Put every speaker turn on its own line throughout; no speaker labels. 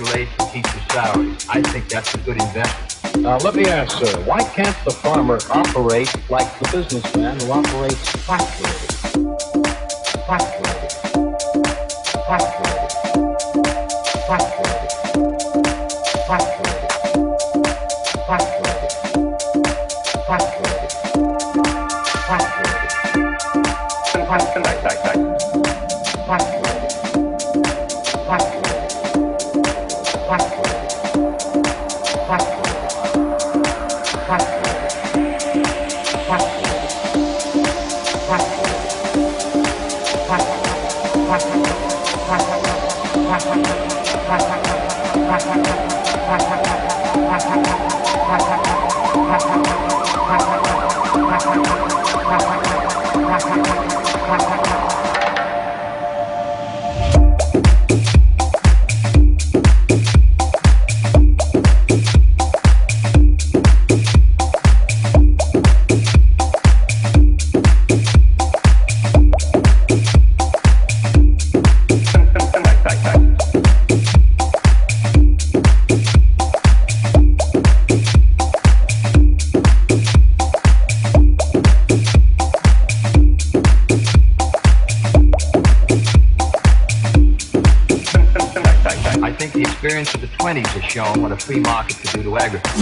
federal aid teachers' salaries. I think that's a good investment.
Now, let me ask, sir, why can't the farmer operate like the businessman who operates factories? Factories. Factories. Factories. Factories. Factories. Factories.
I free market could do to agriculture.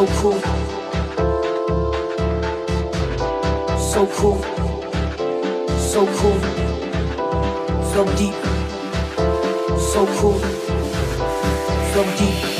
So cool. So cool. So cool. So deep. So cool. So deep.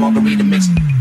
I'm mix.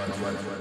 Bye, bye, bye,